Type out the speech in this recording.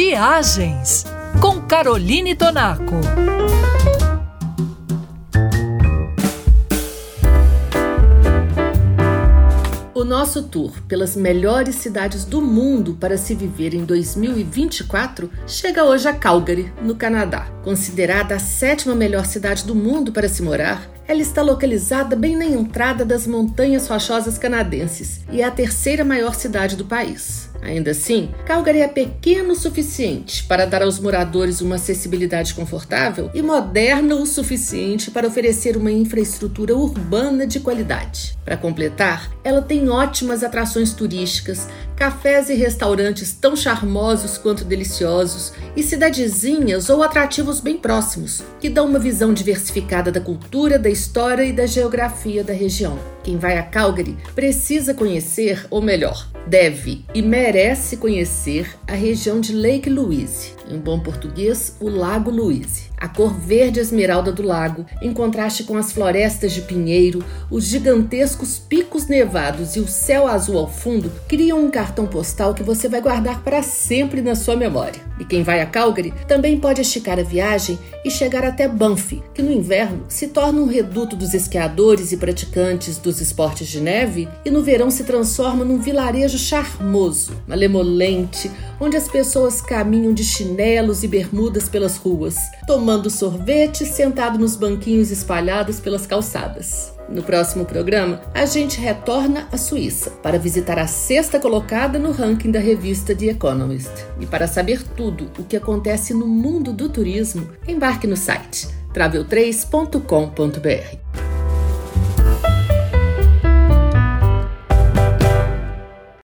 Viagens com Caroline Tonaco. O nosso tour pelas melhores cidades do mundo para se viver em 2024 chega hoje a Calgary, no Canadá. Considerada a sétima melhor cidade do mundo para se morar, ela está localizada bem na entrada das Montanhas Rochosas Canadenses e é a terceira maior cidade do país. Ainda assim, Calgary é pequeno o suficiente para dar aos moradores uma acessibilidade confortável e moderna o suficiente para oferecer uma infraestrutura urbana de qualidade. Para completar, ela tem ótimas atrações turísticas, cafés e restaurantes tão charmosos quanto deliciosos e cidadezinhas ou atrativos bem próximos, que dão uma visão diversificada da cultura, da história e da geografia da região. Quem vai a Calgary precisa conhecer, ou melhor, deve e merece conhecer a região de Lake Louise, em bom português, o Lago Louise. A cor verde esmeralda do lago, em contraste com as florestas de pinheiro, os gigantescos picos nevados e o céu azul ao fundo, criam um cartão postal que você vai guardar para sempre na sua memória. E quem vai a Calgary também pode esticar a viagem e chegar até Banff, que no inverno se torna um reduto dos esquiadores e praticantes dos esportes de neve e no verão se transforma num vilarejo charmoso, malemolente, onde as pessoas caminham de chinelos e bermudas pelas ruas, tomando sorvete sentado nos banquinhos espalhados pelas calçadas. No próximo programa, a gente retorna à Suíça para visitar a sexta colocada no ranking da revista The Economist. E para saber tudo o que acontece no mundo do turismo, embarque no site travel3.com.br.